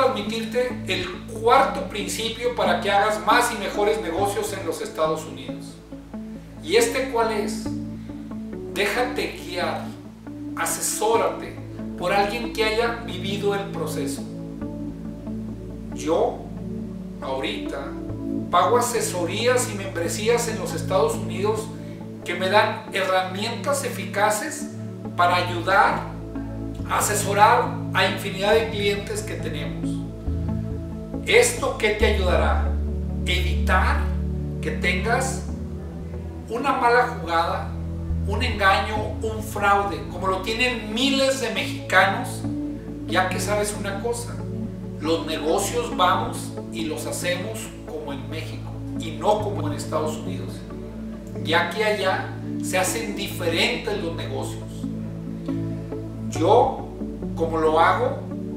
transmitirte el cuarto principio para que hagas más y mejores negocios en los Estados Unidos. ¿Y este cuál es? Déjate guiar, asesórate por alguien que haya vivido el proceso. Yo, ahorita, pago asesorías y membresías en los Estados Unidos que me dan herramientas eficaces para ayudar asesorar a infinidad de clientes que tenemos. ¿Esto qué te ayudará? Evitar que tengas una mala jugada, un engaño, un fraude, como lo tienen miles de mexicanos, ya que sabes una cosa, los negocios vamos y los hacemos como en México y no como en Estados Unidos, ya que allá se hacen diferentes los negocios. Yo, como lo hago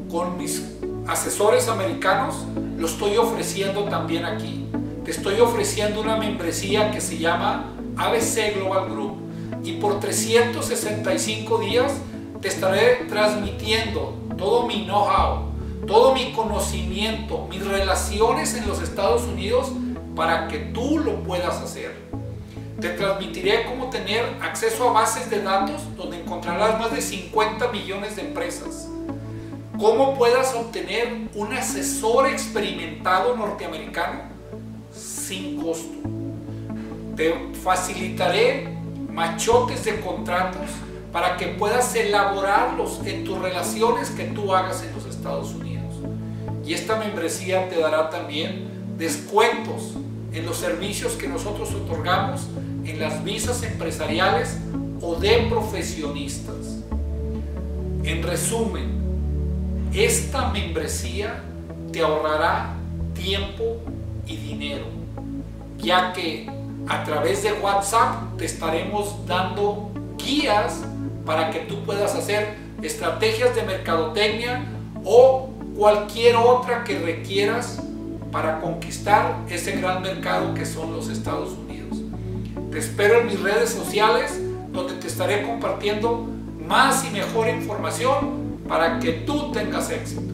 con mis asesores americanos, lo estoy ofreciendo también aquí. Te estoy ofreciendo una membresía que se llama ABC Global Group y por 365 días te estaré transmitiendo todo mi know-how, todo mi conocimiento, mis relaciones en los Estados Unidos para que tú lo puedas hacer. Te transmitiré cómo tener acceso a bases de datos donde encontrarás más de 50 millones de empresas. Cómo puedas obtener un asesor experimentado norteamericano sin costo. Te facilitaré machotes de contratos para que puedas elaborarlos en tus relaciones que tú hagas en los Estados Unidos. Y esta membresía te dará también descuentos en los servicios que nosotros otorgamos en las visas empresariales o de profesionistas. En resumen, esta membresía te ahorrará tiempo y dinero, ya que a través de WhatsApp te estaremos dando guías para que tú puedas hacer estrategias de mercadotecnia o cualquier otra que requieras para conquistar ese gran mercado que son los Estados Unidos. Te espero en mis redes sociales donde te estaré compartiendo más y mejor información para que tú tengas éxito.